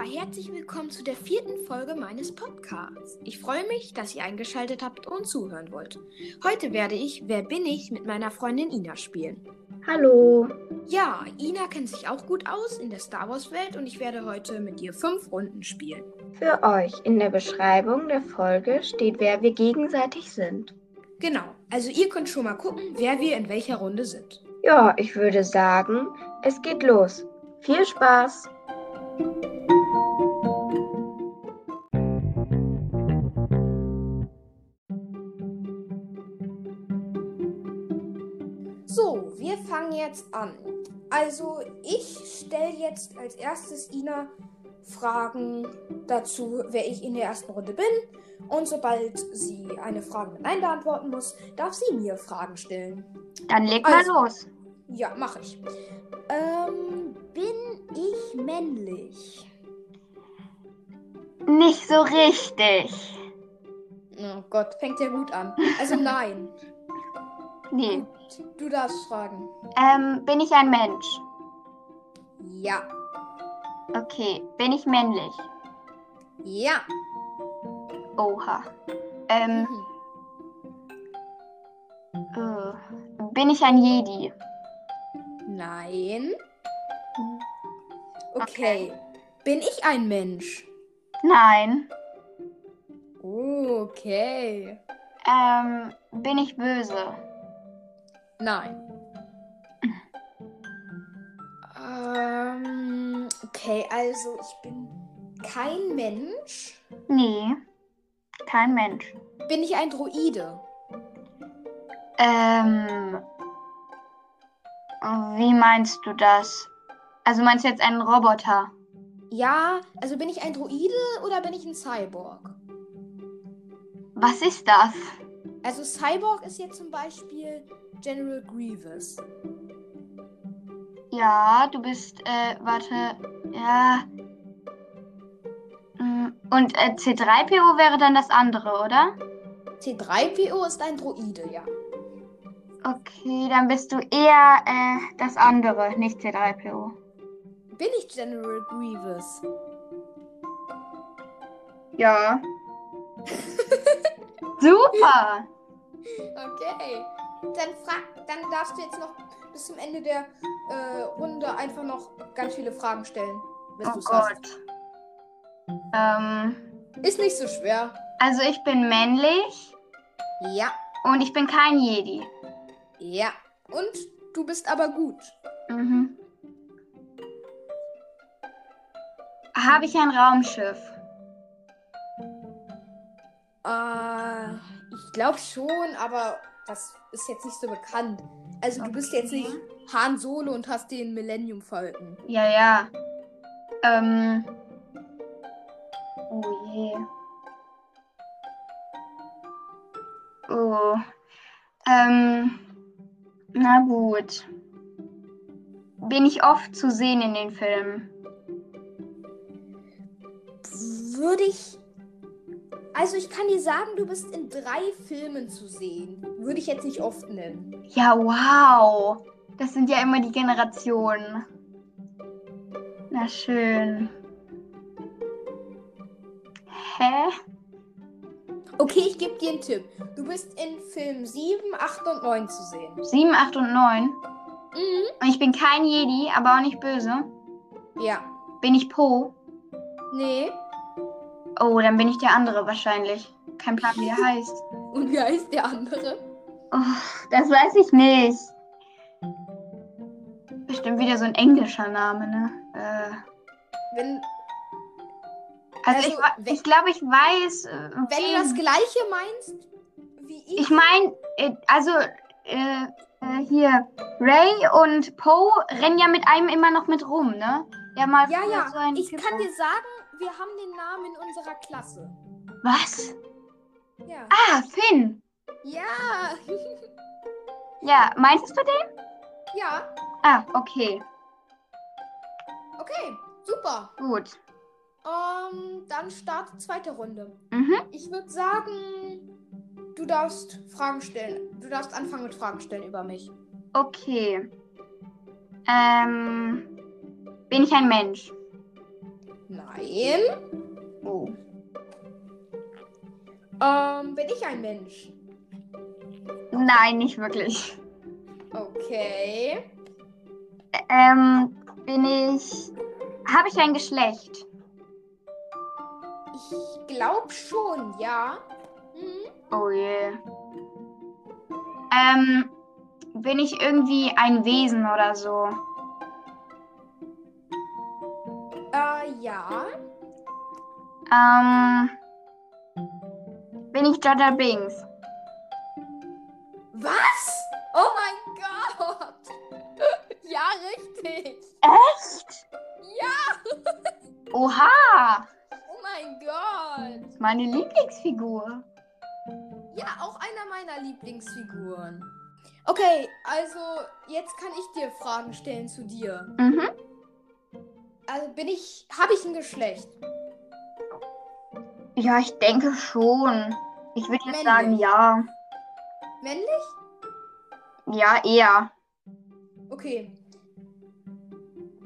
Ja, herzlich willkommen zu der vierten Folge meines Podcasts. Ich freue mich, dass ihr eingeschaltet habt und zuhören wollt. Heute werde ich Wer bin ich mit meiner Freundin Ina spielen. Hallo. Ja, Ina kennt sich auch gut aus in der Star Wars Welt und ich werde heute mit ihr fünf Runden spielen. Für euch in der Beschreibung der Folge steht, wer wir gegenseitig sind. Genau, also ihr könnt schon mal gucken, wer wir in welcher Runde sind. Ja, ich würde sagen, es geht los. Viel Spaß! Jetzt an. Also, ich stelle jetzt als erstes Ina Fragen dazu, wer ich in der ersten Runde bin. Und sobald sie eine Frage mit Nein beantworten muss, darf sie mir Fragen stellen. Dann leg Also. mal los. Ja, mache ich. Ähm, bin ich männlich? Nicht so richtig. Oh Gott, fängt ja gut an. Also nein. Nee. Du darfst fragen. Ähm, bin ich ein Mensch? Ja. Okay. Bin ich männlich? Ja. Oha. Ähm, Mhm. äh, bin ich ein Jedi? Nein. Okay. Bin ich ein Mensch? Nein. Okay. Ähm, bin ich böse? Nein. Ähm, okay, also ich bin kein Mensch. Nee. Kein Mensch. Bin ich ein Droide? Ähm, wie meinst du das? Also meinst du jetzt einen Roboter? Ja, also bin ich ein Droide oder bin ich ein Cyborg? Was ist das? Also Cyborg ist jetzt zum Beispiel General Grievous. Ja, du bist, äh, warte, ja. Mm, Und äh, C3PO wäre dann das andere, oder? C3PO ist ein Droide, ja. Okay, dann bist du eher äh, das andere, nicht C3PO. Bin ich General Grievous? Ja. Super! Okay. Dann frag, dann darfst du jetzt noch bis zum Ende der äh, Runde einfach noch ganz viele Fragen stellen, wenn Oh du's hast. Gott. Ähm, Ist nicht so schwer. also ich bin männlich Ja, und ich bin kein Jedi. ja. Und du bist aber gut. Mhm. Habe ich ein Raumschiff? Äh, ich glaube schon, aber das ist jetzt nicht so bekannt. Also du bist jetzt nicht Han Solo und hast den Millennium Falcon. Ja, ja. Ähm. Oh je. Oh. Ähm. Na gut. Bin ich oft zu sehen in den Filmen? Würde ich. Also ich kann dir sagen, du bist in drei Filmen zu sehen. Würde ich jetzt nicht oft nennen. Ja, wow. Das sind ja immer die Generationen. Na schön. Hä? Okay, ich gebe dir einen Tipp. Du bist in Film 7, 8 und 9 zu sehen. 7, 8 und 9. Mhm. Und ich bin kein Jedi, aber auch nicht böse. Ja. Bin ich Po? Nee. Oh, dann bin ich der andere wahrscheinlich. Kein Plan, wie der heißt. Und wie heißt der andere? Oh, das weiß ich nicht. Bestimmt wieder so ein englischer Name, ne? Äh, Wenn, also, Also, ich, ich glaube, ich weiß. Äh, wenn du wen- das gleiche meinst wie ich. Ich meine, äh, also äh, äh, hier, Ray und Poe rennen ja mit einem immer noch mit rum, ne? Ja, mal ja, ja. so ich Typ kann dir sagen, wir haben den Namen in unserer Klasse. Was? Ja. Ah, Finn. Ja. Ja, meintest du den? ja. Ah, okay. Okay. Super. Gut. Ähm, dann startet zweite Runde. Mhm. Ich würde sagen, du darfst Fragen stellen. Du darfst anfangen mit Fragen stellen über mich. Okay. Ähm, bin ich ein Mensch? Nein. Oh. Ähm, bin ich ein Mensch? Nein, nicht wirklich. Okay. Ähm, bin ich. Habe ich ein Geschlecht? Ich glaube schon, ja. Hm? Oh je. Ähm, bin ich irgendwie ein Wesen oder so? Äh, ja. Ähm, bin ich Jaja Binks? Was? Oh mein Gott. ja, richtig. Echt? Ja. Oha! Oh mein Gott. Meine Lieblingsfigur. Ja, auch einer meiner Lieblingsfiguren. Okay, also jetzt kann ich dir Fragen stellen zu dir. Mhm. Also bin ich, habe ich ein Geschlecht? Ja, ich denke schon. Ich würde jetzt Männlich. sagen, ja. Männlich? Ja, eher. Okay.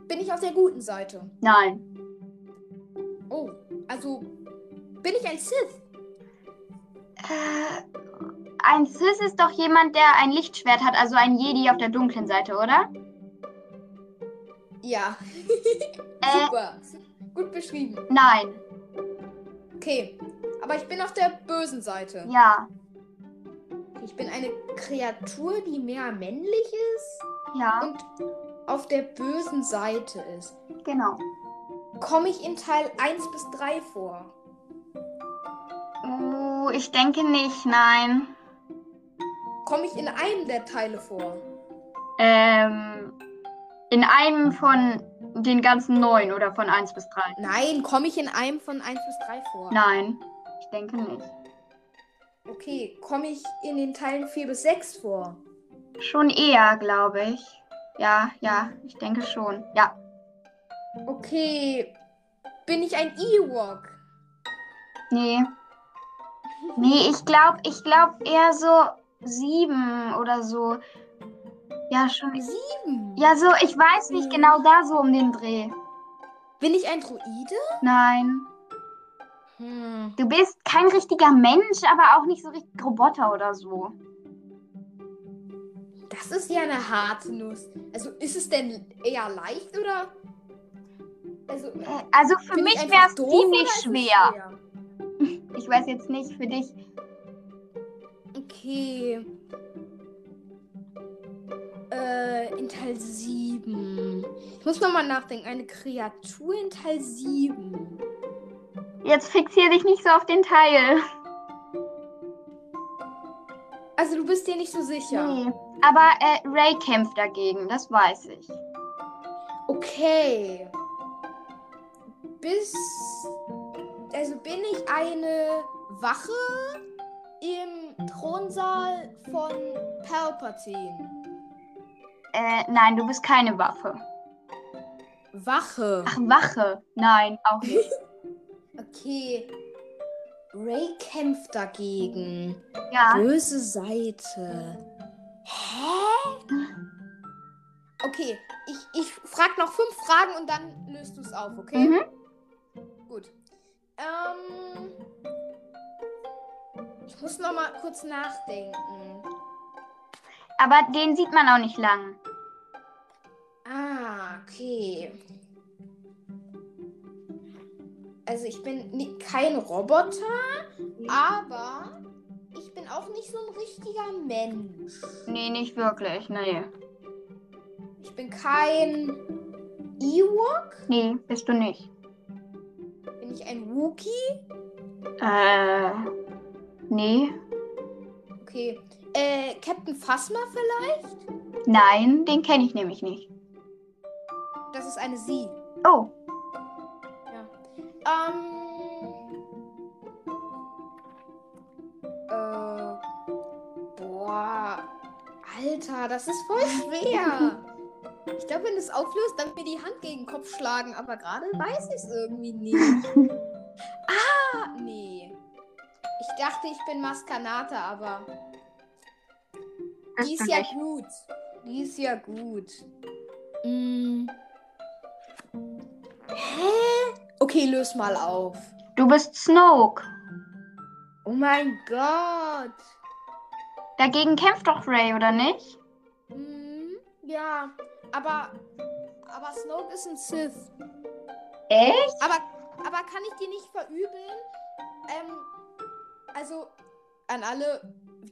Bin ich auf der guten Seite? Nein. Oh, also bin ich ein Sith? Äh, ein Cis ist doch jemand, der ein Lichtschwert hat, also ein Jedi auf der dunklen Seite, oder? Ja. Äh, Super. Gut beschrieben. nein. Okay. Aber ich bin auf der bösen Seite. Ja. Ich bin eine Kreatur, die mehr männlich ist Ja, und auf der bösen Seite ist. genau. Komme ich in Teil 1 bis 3 vor? Uh, ich denke nicht, nein. Komme ich in einem der Teile vor? Ähm, in einem von den ganzen neun oder von 1 bis 3? Nein, komme ich in einem von 1 bis 3 vor? Nein, ich denke nicht. Okay, komme ich in den Teilen 4 bis 6 vor? Schon eher, glaube ich. Ja, ja, ich denke schon. Ja. Okay, bin ich ein Ewok? Nee. Nee, ich glaube, ich glaube eher so sieben oder so. Ja, schon. Sieben. Ja, so, ich weiß nicht genau da so um den Dreh. Bin ich ein Druide? Nein. Hm. Du bist kein richtiger Mensch, aber auch nicht so richtig Roboter oder so. Das ist ja eine harte Nuss. Also ist es denn eher leicht oder? Also Äh, Also für mich wäre es ziemlich es schwer. Ich weiß jetzt nicht für dich. Okay. Äh, in Teil 7. Ich muss nochmal nachdenken. Eine Kreatur in Teil 7. Jetzt fixier dich nicht so auf den Teil. Also du bist dir nicht so sicher. Nee. Aber äh, Ray kämpft dagegen, das weiß ich. Okay. Bis. Also bin ich eine Wache im Thronsaal von Palpatine. Äh, nein, du bist keine Waffe. Wache. Ach, Wache. Nein, auch nicht. Okay. Ray kämpft dagegen. Ja. Böse Seite. Hä? Okay, ich, ich frag noch fünf Fragen und dann löst du es auf, okay? Mhm. Gut. Ähm. Ich muss noch mal kurz nachdenken. Aber den sieht man auch nicht lang. Ah, okay. Also ich bin ni- kein Roboter, aber ich bin auch nicht so ein richtiger Mensch. Nee, nicht wirklich. Nee. Ich bin kein Ewok. Nee, bist du nicht. Bin ich ein Wookie? Äh. Nee. Okay. Äh, Captain Phasma vielleicht? Nein, den kenne ich nämlich nicht. Das ist eine Sie. Oh. Ähm. Äh. Boah. Alter, das ist voll schwer. Ich glaube, wenn es auflöst, dann mir die Hand gegen den Kopf schlagen. Aber gerade weiß ich es irgendwie nicht. ah, nee. Ich dachte, ich bin Maskanata, aber die ist ja gut. Die ist ja gut. Mm. Hä? Okay. Löse mal auf. Du bist Snoke. Oh mein Gott. Dagegen kämpft doch Ray, oder nicht? Hm, ja, aber, aber Snoke ist ein Sith. Echt? Aber, aber kann ich dir nicht verübeln? Ähm, also an alle,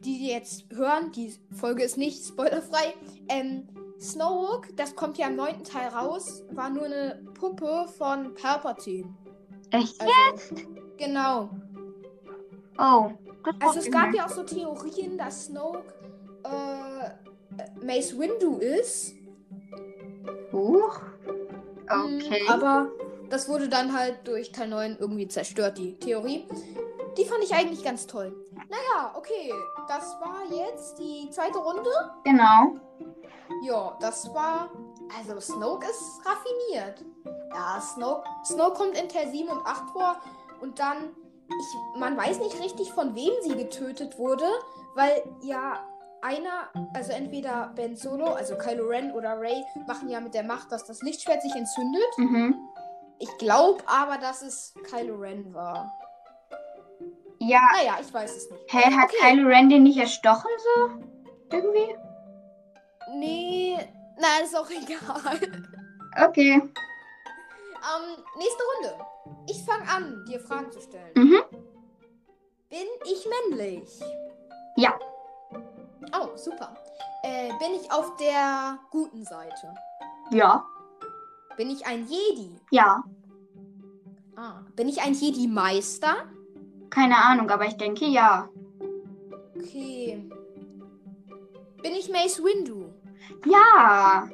die jetzt hören, die Folge ist nicht spoilerfrei. Ähm, Snoke, das kommt ja im neunten Teil raus, war nur eine Puppe von Palpatine. Echt Also, jetzt? Genau. Oh. Also es gab ja auch so Theorien, dass Snoke äh, Mace Windu ist. Huch. Mm, Okay. Aber das wurde dann halt durch Teil 9 irgendwie zerstört, die Theorie. Die fand ich eigentlich ganz toll. Naja, okay. Das war jetzt die zweite Runde. Genau. Ja, das war. Also, Snoke ist raffiniert. Ja, Snoke, Snoke kommt in Teil 7 und 8 vor. Und dann. Ich, man weiß nicht richtig, von wem sie getötet wurde. Weil ja einer, also entweder Ben Solo, also Kylo Ren oder Rey, machen ja mit der Macht, dass das Lichtschwert sich entzündet. Mhm. Ich glaube aber, dass es Kylo Ren war. Ja. Naja, ich weiß es nicht. Hä, hat Okay. Kylo Ren den nicht erstochen so? Irgendwie? Nee, na, ist auch egal. Okay. Ähm, nächste Runde. Ich fange an, dir Fragen zu stellen. Mhm. Bin ich männlich? Ja. Oh, super. Äh, bin ich auf der guten Seite? Ja. Bin ich ein Jedi? Ja. Ah, bin ich ein Jedi-Meister? Keine Ahnung, aber ich denke ja. Okay. Bin ich Mace Windu? Ja.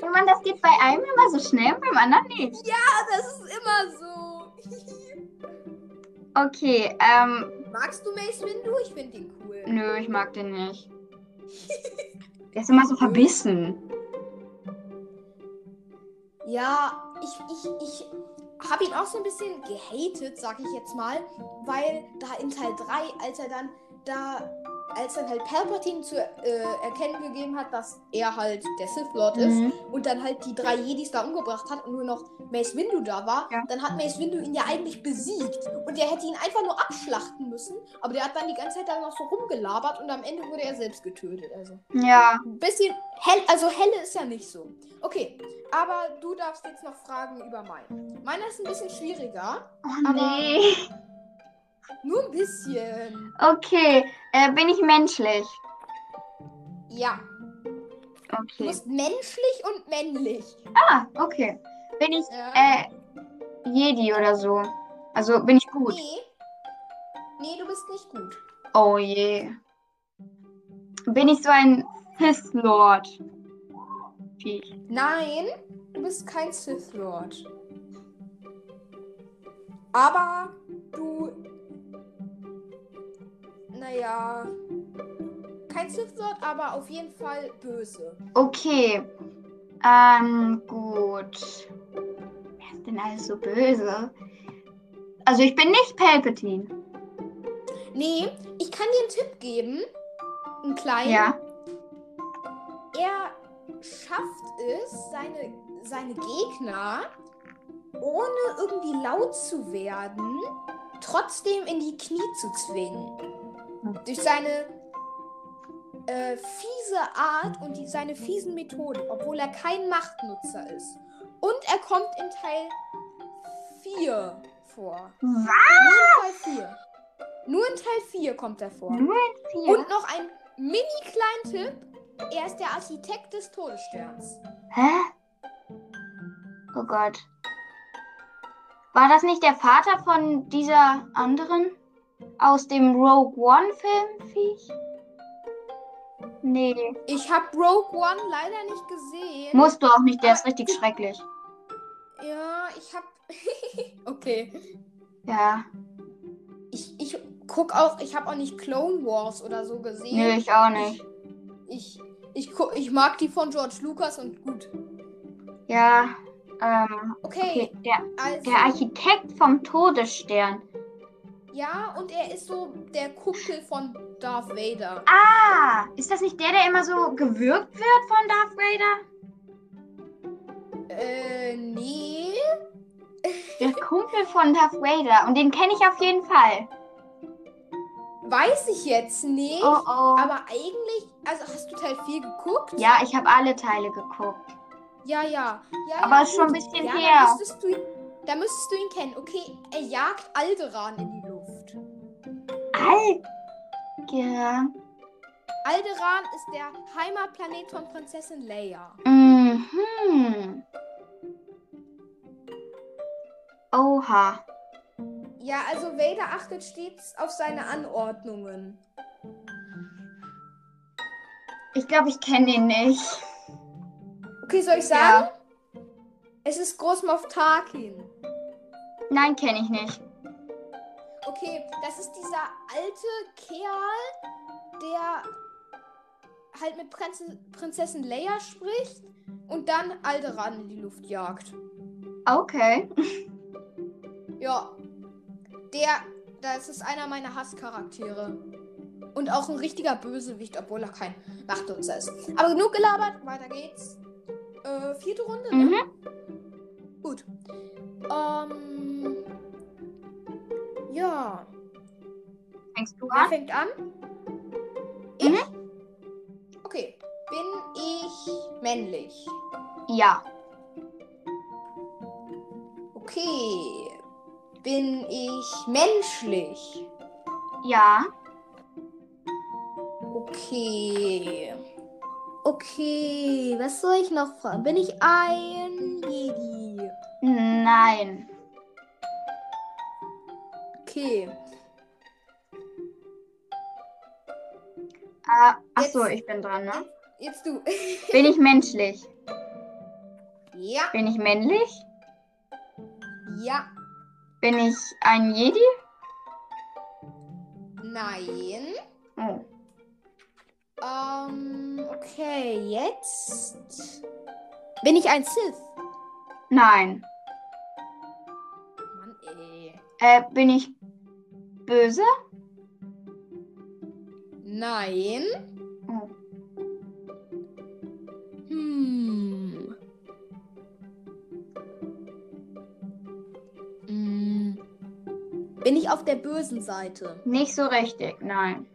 Wenn man das geht bei einem immer so schnell und beim anderen nicht. Ah, das ist immer so. Okay, ähm, Magst du Mace Windu? Ich finde ihn cool. nö, ich mag den nicht. Der ist immer so verbissen. Ja, ich, ich, ich habe ihn auch so ein bisschen gehatet, sag ich jetzt mal, weil da in Teil 3, als er dann da, als dann halt Palpatine zu äh, erkennen gegeben hat, dass er halt der Sith Lord ist Mhm. und dann halt die drei Jedis da umgebracht hat und nur noch Mace Windu da war, Ja. dann hat Mace Windu ihn ja eigentlich besiegt und der hätte ihn einfach nur abschlachten müssen, aber der hat dann die ganze Zeit dann noch so rumgelabert und am Ende wurde er selbst getötet, also. Ja. Ein bisschen hell, also helle ist ja nicht so. Okay, aber du darfst jetzt noch fragen über meinen. Meiner ist ein bisschen schwieriger. Oh Aber- nee. Nur ein bisschen. Okay, äh, bin ich menschlich? Ja. Du Okay. bist menschlich und männlich. Ah, okay. Bin ich Ja. äh, Jedi oder so? Also bin ich gut? Nee. Nee, du bist nicht gut. Oh je. Bin ich so ein Sith Lord? Viech. Nein, du bist kein Sith Lord. Aber du. Naja. Kein Lord, aber auf jeden Fall böse. Okay. Ähm, gut. Wer ist denn alles so böse? Also ich bin nicht Palpatine. Nee, ich kann dir einen Tipp geben. Einen kleinen. Ja. Er schafft es, seine, seine Gegner, ohne irgendwie laut zu werden, trotzdem in die Knie zu zwingen. Durch seine äh, fiese Art und die, seine fiesen Methoden, obwohl er kein Machtnutzer ist. Und er kommt in Teil 4 vor. Was? Nur in Teil 4. Nur in Teil 4 kommt er vor. Nur in vier? Und noch ein mini kleinen Tipp. Er ist der Architekt des Todessterns. Hä? Oh Gott. War das nicht der Vater von dieser anderen? Aus dem Rogue One-Film, Viech? Nee. Ich habe Rogue One leider nicht gesehen. Musst du auch nicht, der ist richtig schrecklich. ja, ich habe. okay. Ja. Ich, ich guck auch, ich habe auch nicht Clone Wars oder so gesehen. Nö, ich auch nicht. Ich, ich, guck, ich mag die von George Lucas und gut. Ja. Ähm, Okay, okay. Der, also. der Architekt vom Todesstern. Ja, und er ist so der Kumpel von Darth Vader. Ah! Ist das nicht der, der immer so gewürgt wird von Darth Vader? Äh, nee. Der Kumpel von Darth Vader. Und den kenne ich auf jeden Fall. Weiß ich jetzt nicht. Oh oh. Aber eigentlich, also hast du Teil 4 geguckt? Ja, ich habe alle Teile geguckt. Ja, ja. ja Aber ja, ist schon ein bisschen ja, her. Da müsstest, du ihn, da müsstest du ihn kennen. Okay, er jagt Alderan in die. Alter. Alderan ist der Heimatplanet von Prinzessin Leia. Mhm. Oha. Ja, also Vader achtet stets auf seine Anordnungen. Ich glaube, ich kenne den nicht. Okay, soll ich sagen? Es ist Großmoff Tarkin. Nein, kenne ich nicht. Okay, das ist dieser alte Kerl, der halt mit Prinz Prinzessin Leia spricht und dann Alderan in die Luft jagt. Okay. Ja. Der, das ist einer meiner Hasscharaktere. Und auch ein richtiger Bösewicht, obwohl er kein Machtnutzer ist. Aber genug gelabert, weiter geht's. Äh, vierte Runde, ne? Mhm. Gut. Ähm. Ja. Fängst du Wer an? fängt an? Ich? Mhm. Okay. Bin ich männlich? Ja. Okay. Bin ich menschlich? Ja. Okay. Okay, was soll ich noch fragen? Bin ich ein Jedi? Nein. Okay. Ah, ach so, Jetzt- ich bin dran, ne? Jetzt du. Bin ich menschlich? ja, Bin ich männlich? ja, Bin ich ein Jedi? nein. Oh. Ähm, okay, jetzt. Bin ich ein Sith? Nein. Mann, ey. Äh, bin ich böse? Nein. Oh. Hm. Hm. Bin ich auf der bösen Seite? Nicht so richtig, nein.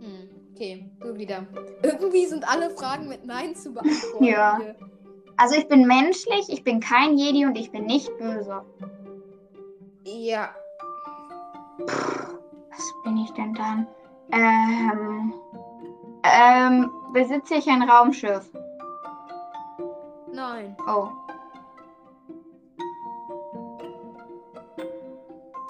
Hm. Okay, du wieder. Irgendwie sind alle Fragen mit Nein zu beantworten. Ja. hier. Also ich bin menschlich, ich bin kein Jedi und ich bin nicht böse. Ja. Was bin ich denn dann? Ähm, ähm, besitze ich ein Raumschiff? Nein. Oh.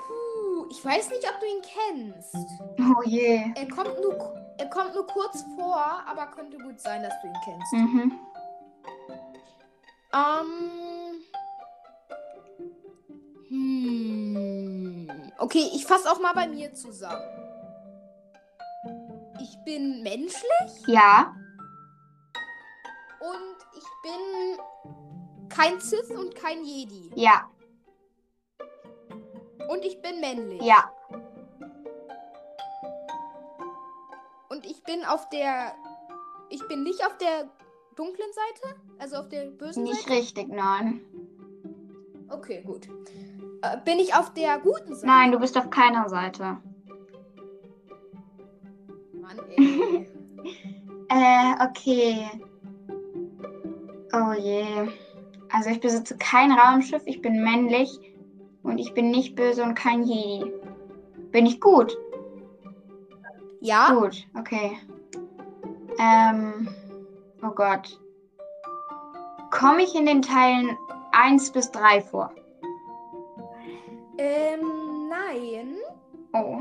Puh, ich weiß nicht, ob du ihn kennst. Oh je. Er kommt nur, er kommt nur kurz vor, aber könnte gut sein, dass du ihn kennst. Mhm. Ähm. Hm. Okay, ich fasse auch mal bei mir zusammen. Ich bin menschlich Ja. und ich bin kein Sith und kein Jedi. Ja. Und ich bin männlich. Ja. Und ich bin auf der. Ich bin nicht auf der dunklen Seite? Also auf der bösen Nicht Seite? richtig, nein. Okay, gut. Äh, bin ich auf der guten Seite? Nein, du bist auf keiner Seite. Mann, ey. Äh, okay. Oh je. Also ich besitze kein Raumschiff, ich bin männlich und ich bin nicht böse und kein Jedi. Bin ich gut? ja? Gut, okay. Ähm, oh Gott. Komme ich in den Teilen 1 bis 3 vor? Ähm, nein. Oh.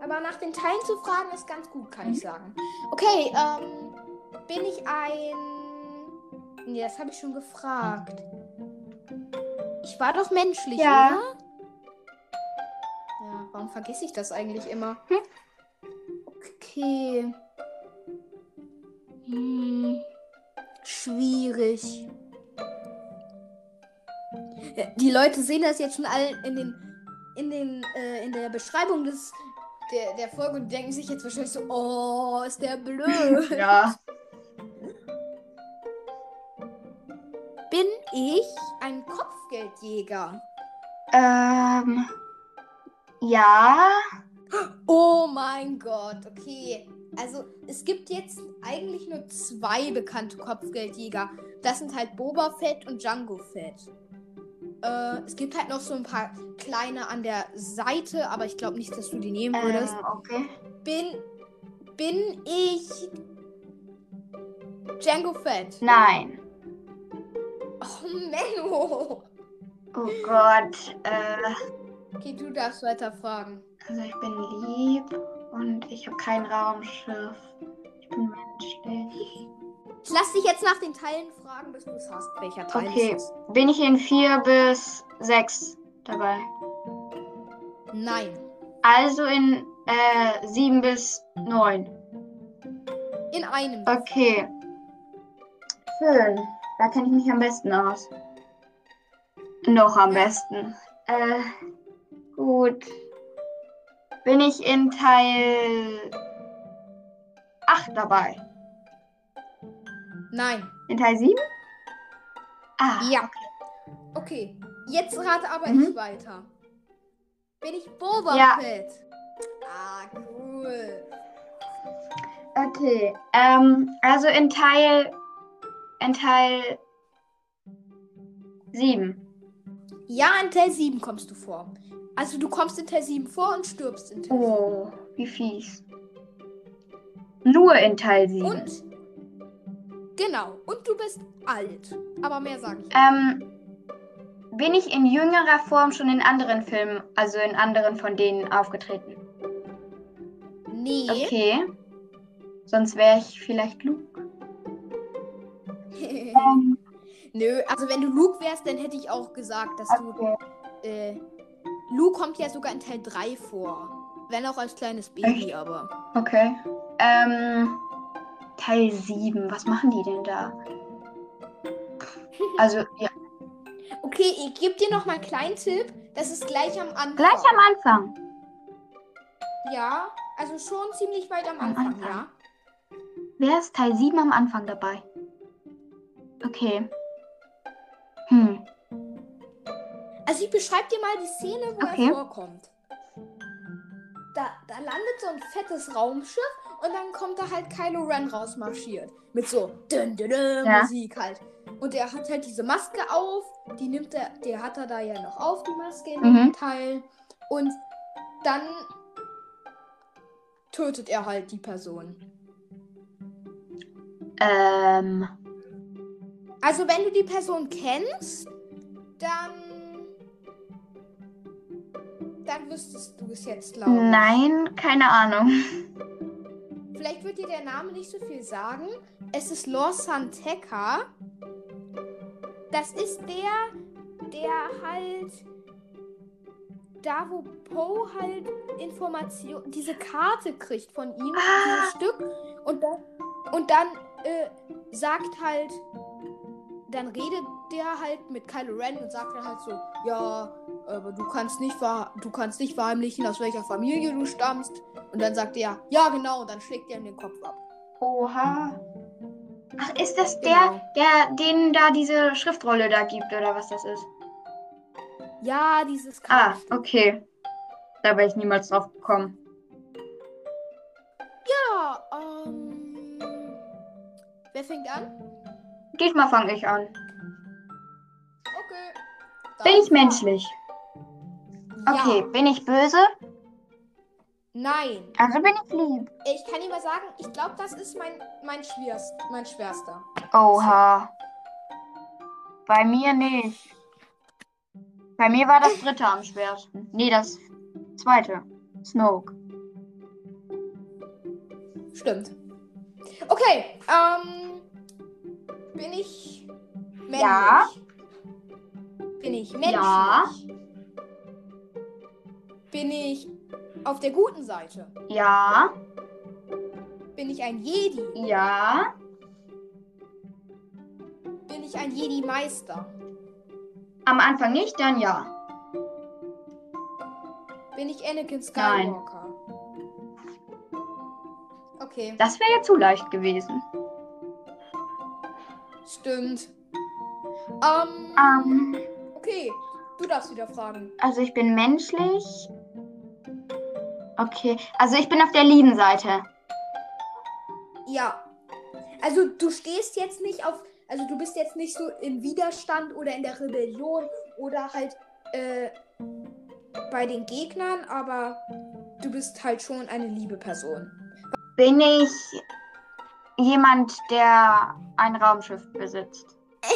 Aber nach den Teilen zu fragen ist ganz gut, kann ich sagen. Okay, ähm, bin ich ein. Nee, das habe ich schon gefragt. Ich war doch menschlich, Ja. oder? Ja, warum vergesse ich das eigentlich immer? Hm. Okay. Hm. Schwierig. Ja, Die Leute sehen das jetzt schon alle in den in den äh, in der Beschreibung des der, der Folge und denken sich jetzt wahrscheinlich so, oh, ist der blöd. Ja. Bin ich ein Kopfgeldjäger? Ähm. Ja. Oh mein Gott, okay. Also es gibt jetzt eigentlich nur zwei bekannte Kopfgeldjäger. Das sind halt Boba Fett und Django Fett. Äh, es gibt halt noch so ein paar kleine an der Seite, aber ich glaube nicht, dass du die nehmen würdest. Ähm, okay. Bin, bin ich Django Fett? Nein. Oh, Menno. Oh Gott. Äh, Okay, du darfst weiter fragen. also ich bin lieb und ich habe kein Raumschiff. Ich bin menschlich. Ich lass dich jetzt nach den Teilen fragen, bis du es hast. Welcher Teil Okay. ist es? Bin ich in vier bis sechs dabei? Nein. Also in äh, sieben bis neun. In einem. Okay. Schön. Da kenne ich mich am besten aus. Noch am Ja. besten. Äh, gut. Bin ich in Teil 8 dabei? Nein. In Teil 7? Ah, Ja. Okay. Jetzt rate aber Mhm. ich weiter. Bin ich Boba Ja. Fett? Ah, cool. okay. Ähm, also in Teil in Teil 7. Ja, in Teil 7 kommst du vor. Also du kommst in Teil 7 vor und stirbst in Teil 7. Oh, wie fies. Nur in Teil 7. Und? Genau. Und du bist alt. Aber mehr sage ich. nicht. Ähm, bin ich in jüngerer Form schon in anderen Filmen, also in anderen von denen aufgetreten? Nee. Okay. Sonst wäre ich vielleicht Luke. Ähm, Nö, also wenn du Luke wärst, dann hätte ich auch gesagt, dass okay. du. Äh, Luke kommt ja sogar in Teil 3 vor. Wenn auch als kleines Baby, Echt? aber. okay. Ähm, Teil 7. Was machen die denn da? Also, ja, Okay, ich gebe dir noch mal einen kleinen Tipp. Das ist gleich am Anfang. gleich am Anfang. Ja, also schon ziemlich weit am Am Anfang, Anfang. ja. Wer ist Teil 7 am Anfang dabei? Okay. Hm. Also ich beschreibe dir mal die Szene, wo Okay. er vorkommt. Da, da landet so ein fettes Raumschiff und dann kommt da halt Kylo Ren rausmarschiert. Mit so dün, dün, dün, Ja. Musik halt. Und der hat halt diese Maske auf. Die nimmt er, der hat er da ja noch auf, die Maske in Mhm. dem Teil. Und dann tötet er halt die Person. Ähm, Also wenn du die Person kennst, dann dann wüsstest du es jetzt, glaube ich. nein, keine Ahnung. Vielleicht wird dir der Name nicht so viel sagen. Es ist Lor Santeca. Das ist der, der halt da, wo Poe halt Informationen, diese Karte kriegt von ihm, Ah. dieses Stück. Und dann, und dann äh, sagt halt, dann redet der halt mit Kylo Ren und sagt dann halt so, ja, aber du kannst nicht ver du kannst nicht verheimlichen, aus welcher Familie du stammst. Und dann sagt er, ja genau, und dann schlägt er ihm den Kopf ab. Oha. Ach, ist das Genau. der, der denen da diese Schriftrolle da gibt oder was das ist? Ja, dieses Ah, Kampf. okay. Da wäre ich niemals drauf gekommen. Ja, ähm. Wer fängt an? Diesmal fange ich an. Okay. Bin ich menschlich? Ja. Okay, bin ich böse? Nein. Also bin ich lieb. Ich kann dir mal sagen, ich glaube, das ist mein, mein, schwerst, mein schwerster. Oha. Bei mir nicht. Bei mir war das dritte am schwersten. Nee, das zweite. Snoke. Stimmt. Okay, ähm. Bin ich männlich? Ja. Bin ich menschlich? Ja. Bin ich auf der guten Seite? Ja. Bin ich ein Jedi? Ja. Bin ich ein Jedi-Meister? Am Anfang nicht, dann ja. Bin ich Anakin Nein. Skywalker? Okay, Das wäre ja zu leicht gewesen. stimmt. Ähm, Ähm, okay. Du darfst wieder fragen. also ich bin menschlich. Okay, also ich bin auf der lieben Seite. Ja. Also du stehst jetzt nicht auf. Also du bist jetzt nicht so im Widerstand oder in der Rebellion oder halt äh, bei den Gegnern, aber du bist halt schon eine liebe Person. Bin ich jemand, der ein Raumschiff besitzt?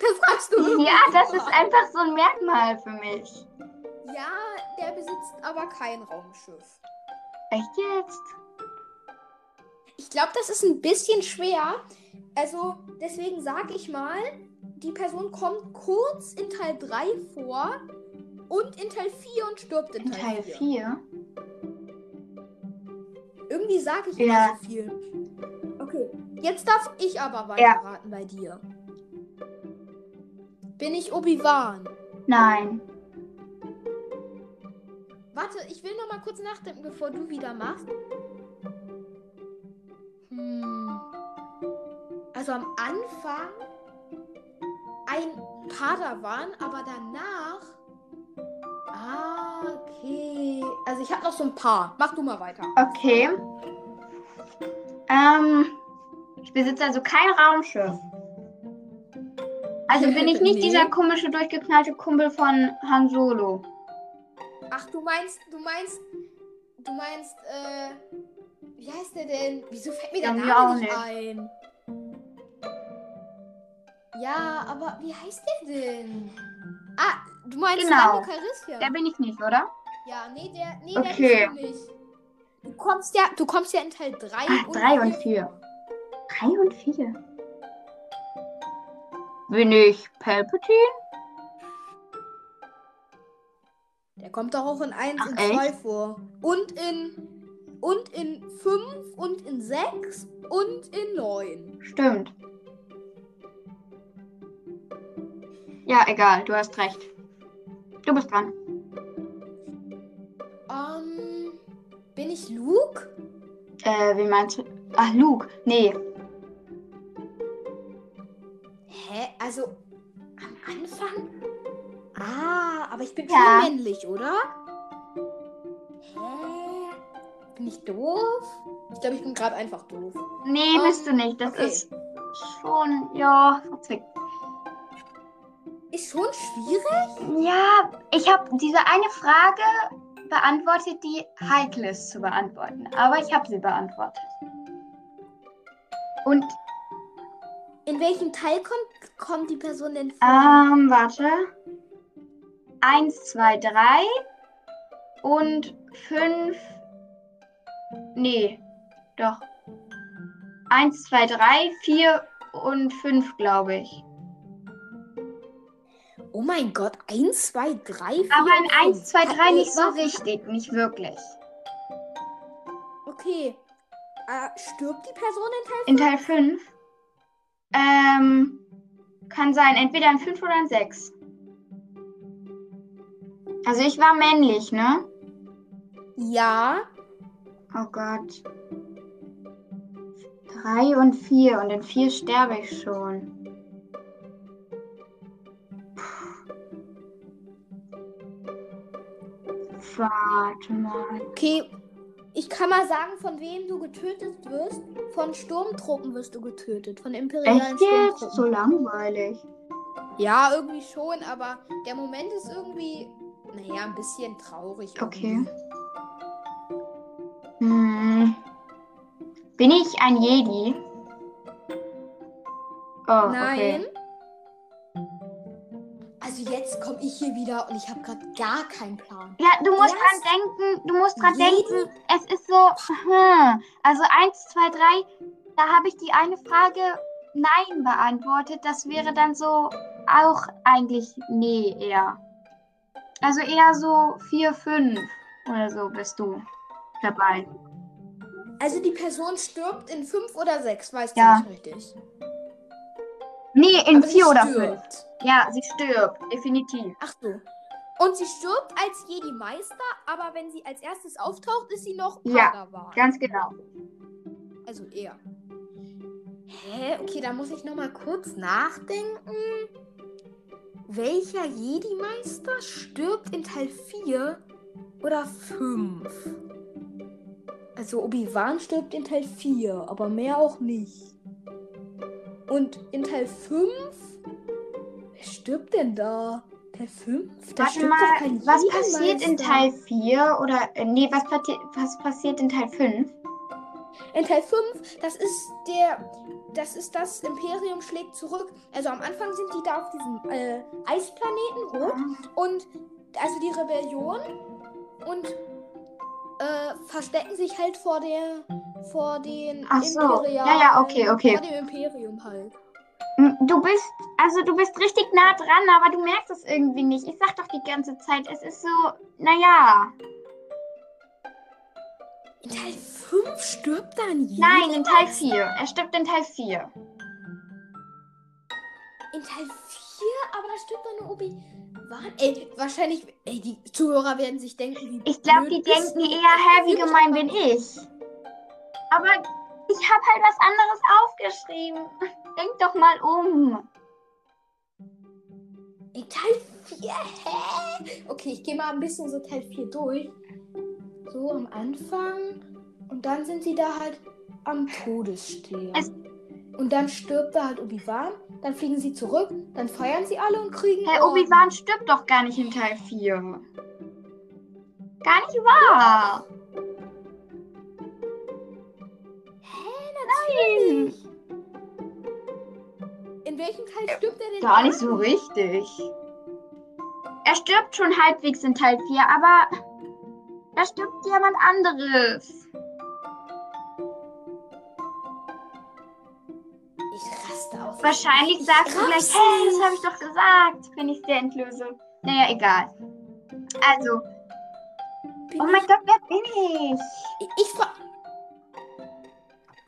Das fragst du. Ja, das ist einfach so ein Merkmal für mich. Ja, besitzt aber kein Raumschiff. Echt jetzt? Ich glaube, das ist ein bisschen schwer. Also, deswegen sage ich mal, die Person kommt kurz in Teil 3 vor und in Teil 4 und stirbt in In Teil, Teil 4. 4? Irgendwie sage ich Ja. immer so viel. Okay, jetzt darf ich aber weiterraten bei dir. Bin ich Obi-Wan? Nein. Warte, ich will noch mal kurz nachdenken, bevor du wieder machst. Hm. Also am Anfang ein Padawan, aber danach. Ah, okay. Also ich habe noch so ein paar. Mach du mal weiter. Okay. Ähm, ich besitze also kein Raumschiff. Also bin ich nicht dieser komische, durchgeknallte Kumpel von Han Solo. Ach, du meinst, du meinst, du meinst, äh, wie heißt der denn? Wieso fällt mir der Ja, mir Name nicht, ein? Ja, aber wie heißt der denn? Ah, du meinst Genau. Lando Calrissian. Der bin ich nicht, oder? Ja, nee, der, nee, Okay. der bist du nicht. Du kommst ja, du kommst ja in Teil 3 Ah, drei und vier. Drei und vier. Bin ich Palpatine? Der kommt doch auch in 1 Ach, und echt? 2 vor. Und in und in 5 und in 6 und in 9. Stimmt. Ja, egal, du hast recht. Du bist dran. Ähm, bin ich Luke? Äh, wie meinst du? Ach, Luke. Nee. Hä? Also am Anfang? Ah, aber ich bin Ja. schon männlich, oder? Hä? Bin ich doof? Ich glaube, ich bin gerade einfach doof. Nee, Ähm, bist du nicht. Das okay. ist schon, ja, verzwickt. Ist schon schwierig? Ja, ich habe diese eine Frage beantwortet, die heikel ist zu beantworten. Aber ich habe sie beantwortet. Und, In welchem Teil kommt, kommt die Person denn vor? ähm, warte. Eins, zwei, drei und fünf. Nee, doch. Eins, zwei, drei, vier und fünf, glaube ich. Oh mein Gott, 1, 2, 3, 4. Aber in 1, 2, 3 nicht so richtig, nicht wirklich. Okay. Äh, stirbt die Person in Teil In Teil 5? Ähm, kann sein, entweder in 5 oder in 6. Also ich war männlich, ne? Ja. Oh Gott. 3 und 4 und in 4 sterbe ich schon. Puh. Warte mal. Okay. Ich kann mal sagen, von wem du getötet wirst. Von Sturmtruppen wirst du getötet. Von imperialen Echt jetzt? So Sturmtruppen. langweilig. Ja, irgendwie schon, aber der Moment ist irgendwie, naja, ein bisschen traurig. Okay. Hm. Bin ich ein Jedi? Oh, Nein. okay. Also jetzt komme ich hier wieder und ich habe gerade gar keinen Plan. Ja, du musst Was? dran denken, du musst dran Jedi? denken, es ist so, hm, also 1, 2, 3, da habe ich die eine Frage Nein beantwortet. Das wäre dann so auch eigentlich nee eher. Also eher so 4, 5 oder so bist du dabei. Also die Person stirbt in fünf oder sechs, weißt Ja. du nicht richtig. Nee, in Aber sie 4 oder 5. stirbt. Ja, sie stirbt, definitiv. Ach so. Und sie stirbt als Jedi-Meister, aber wenn sie als erstes auftaucht, ist sie noch Ja, Padawan. Ganz genau. Also er. Hä? Okay, da muss ich noch mal kurz nachdenken. Welcher Jedi-Meister stirbt in Teil 4 oder 5? Also Obi-Wan stirbt in Teil 4, aber mehr auch nicht. Und in Teil 5? Wer stirbt denn da? Teil 5? Da Warte stirbt mal, doch kein was passiert in. Teil 4 oder äh, nee, was, was passiert in Teil 5? In Teil 5, das ist der. Das ist das Imperium schlägt zurück. Also am Anfang sind die da auf diesem äh, Eisplaneten hoch. Und also die Rebellion und äh, verstecken sich halt vor der vor den Ach so. Imperialen- Ja, ja, okay, okay. Vor dem Imperium halt. M, Du bist, also du bist richtig nah dran, aber du merkst es irgendwie nicht. Ich sag doch die ganze Zeit, es ist so, naja. In Teil 5 stirbt dann jeder. Nein, in Teil 4. Er stirbt in Teil 4. In Teil 4, aber da stirbt dann nur Obi. Wan. Ey, wahrscheinlich, ey, die Zuhörer werden sich denken, wie Ich glaube, die denken eher, hä, wie gemein bin ich. Aber ich habe halt was anderes aufgeschrieben. Denk doch mal um. In Teil 4? Hä? Okay, ich gehe mal ein bisschen so Teil 4 durch. So am Anfang. Und dann sind sie da halt am Todesstern. Es- und dann stirbt da halt Obi-Wan. Dann fliegen sie zurück. Dann feiern sie alle und kriegen. Herr. Obi-Wan stirbt doch gar nicht in Teil 4. Gar nicht wahr. Nein. In welchem Teil stirbt er denn? Gar nicht an? so richtig. Er stirbt schon halbwegs in Teil 4, aber da stirbt jemand anderes. Ich raste aus. Wahrscheinlich Ich sagst du gleich, hey, das habe ich doch gesagt, wenn ich dir entlöse. Naja, egal. Also, Bin oh mein Gott, wer bin ich? ich, ich fra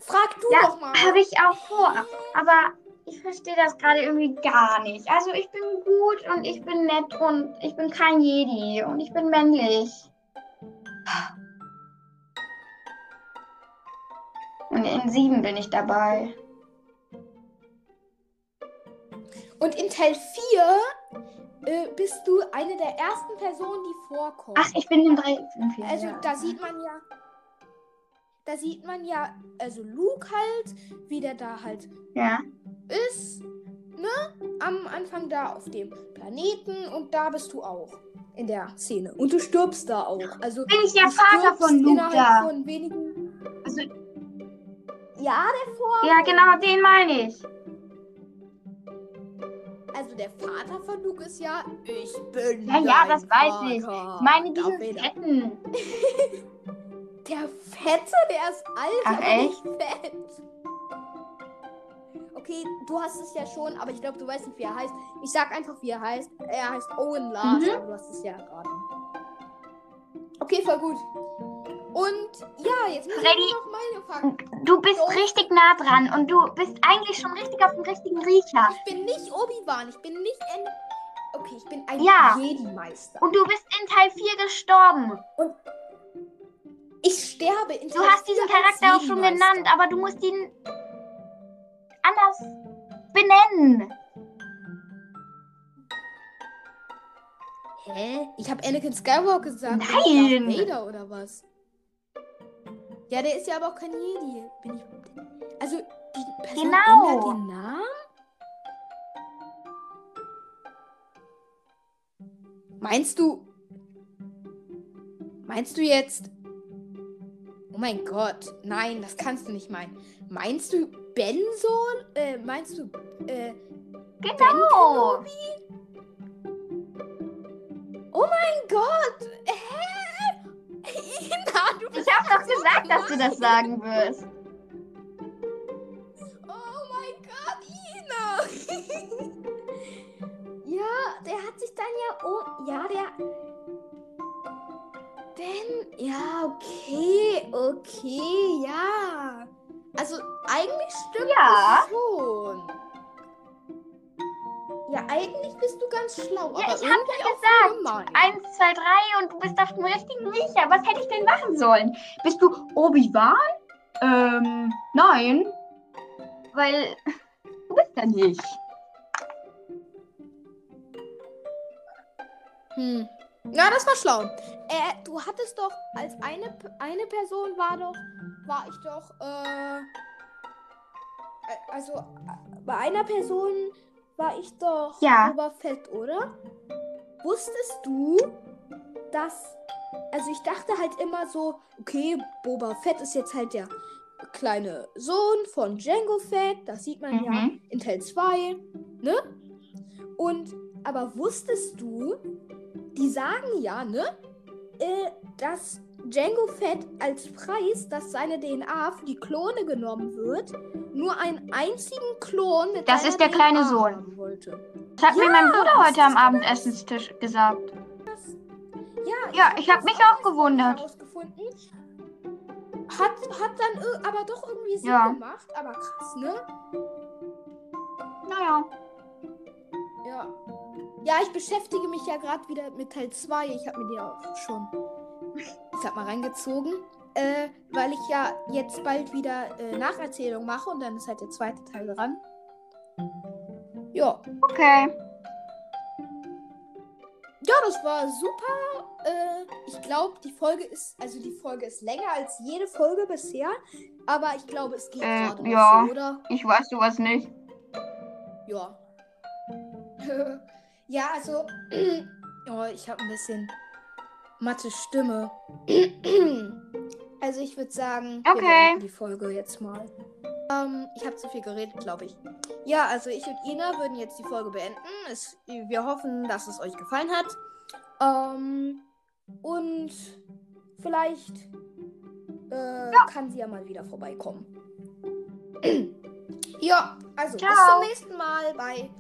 Frag du Ja, doch mal. habe ich auch vor. Aber ich verstehe das gerade irgendwie gar nicht. Also, ich bin gut und ich bin nett und ich bin kein Jedi und ich bin männlich. Und in sieben bin ich dabei. Und in Teil 4 äh, bist du eine der ersten Personen, die vorkommt. Ach, ich bin in drei. in vier, also ja. da sieht man ja, da sieht man ja, also Luke halt, wie der da halt Ja. ist, ne? Am Anfang da auf dem Planeten und da bist du auch in der Szene. Und du stirbst da auch. Also Bin ich der Vater von Luke da? von wenigen. Also, Ja, der Vor. ja, genau, den meine ich. Also der Vater von Luke ist ja, ich bin. Ja, ja, das weiß ich. Vater. Ich meine diesen fetten. Der Fette, der ist alt, Ach, aber echt? nicht fett. Okay, du hast es ja schon, aber ich glaube, du weißt nicht, wie er heißt. Ich sag einfach, wie er heißt. Er heißt Owen Lars, Mhm. aber du hast es ja erraten. Okay, voll gut. Und ja, jetzt muss Freddy. ich noch meine Fragen. Du bist Doch. richtig nah dran und du bist eigentlich schon richtig auf dem richtigen Riecher. Ich bin nicht Obi-Wan, ich bin nicht ein. Okay, ich bin ein Ja. Jedi-Meister. Und du bist in Teil 4 gestorben. Ich sterbe in Du Teil hast diesen 4 als Charakter auch schon genannt, aber du musst ihn anders benennen. Hä? Ich habe Anakin Skywalker gesagt. Nein. Vader oder was? Ja, der ist ja aber auch kein Jedi. Bin ich. Also, die Person Genau. ändert den Namen? Meinst du. Meinst du jetzt. Oh mein Gott. Nein, das kannst du nicht meinen. Meinst du Benson? Äh, meinst du. Äh, Genau. Oh mein Gott! Hä? Ina, du Ich habe doch gesagt, dass du das sagen wirst. Oh mein Gott, Ina! ja, der hat sich dann ja. Oh, ja, der. Denn. Ja, okay, okay, ja. Also, eigentlich stimmt Ja. das schon. Ja, eigentlich bist du ganz schlau. Ja, aber ich hab ja gesagt. gemein. Eins, zwei, drei und du bist auf dem richtigen Riecher. Was hätte ich denn machen sollen? Bist du Obi-Wan? Ähm, nein. weil du bist ja nicht. Hm. Ja, das war schlau. Äh, du hattest doch als eine eine Person war doch, war ich doch, äh, äh also äh, bei einer Person war ich doch Ja. Boba Fett, oder? Wusstest du, dass, also ich dachte halt immer so, okay, Boba Fett ist jetzt halt der kleine Sohn von Django Fett, das sieht man ja Mhm. in Teil 2, ne? Und, aber wusstest du, die sagen ja, ne, äh, dass Django Fett als Preis, dass seine DNA für die Klone genommen wird, nur einen einzigen Klon mit Das ist der kleine DNA Sohn. haben wollte. Das hat mir Ja, mein Bruder heute am das? Abendessenstisch gesagt. Ja, Ja, ich hab das mich auch gewundert. Hat, hat dann aber doch irgendwie Sinn Ja. gemacht. Aber krass, ne? Naja. Ja. Ja, ich beschäftige mich ja gerade wieder mit Teil 2. Ich habe mir die auch schon, ich sag mal, reingezogen. Äh, weil ich ja jetzt bald wieder äh, Nacherzählung mache und dann ist halt der zweite Teil dran. Ja. Okay. Ja, das war super. Äh, ich glaube, die Folge ist, also die Folge ist länger als jede Folge bisher. Aber ich glaube, es geht Äh, gerade ja. so, oder? Ich weiß sowas nicht. Ja. ja, also. oh, ich habe ein bisschen matte Stimme. also ich würde sagen, wir Okay. beenden die Folge jetzt mal. Ähm, ich habe zu viel geredet, glaube ich. Ja, also ich und Ina würden jetzt die Folge beenden. Es, wir hoffen, dass es euch gefallen hat. Ähm, und vielleicht äh, kann sie ja mal wieder vorbeikommen. ja, also bis Ciao. zum nächsten Mal bei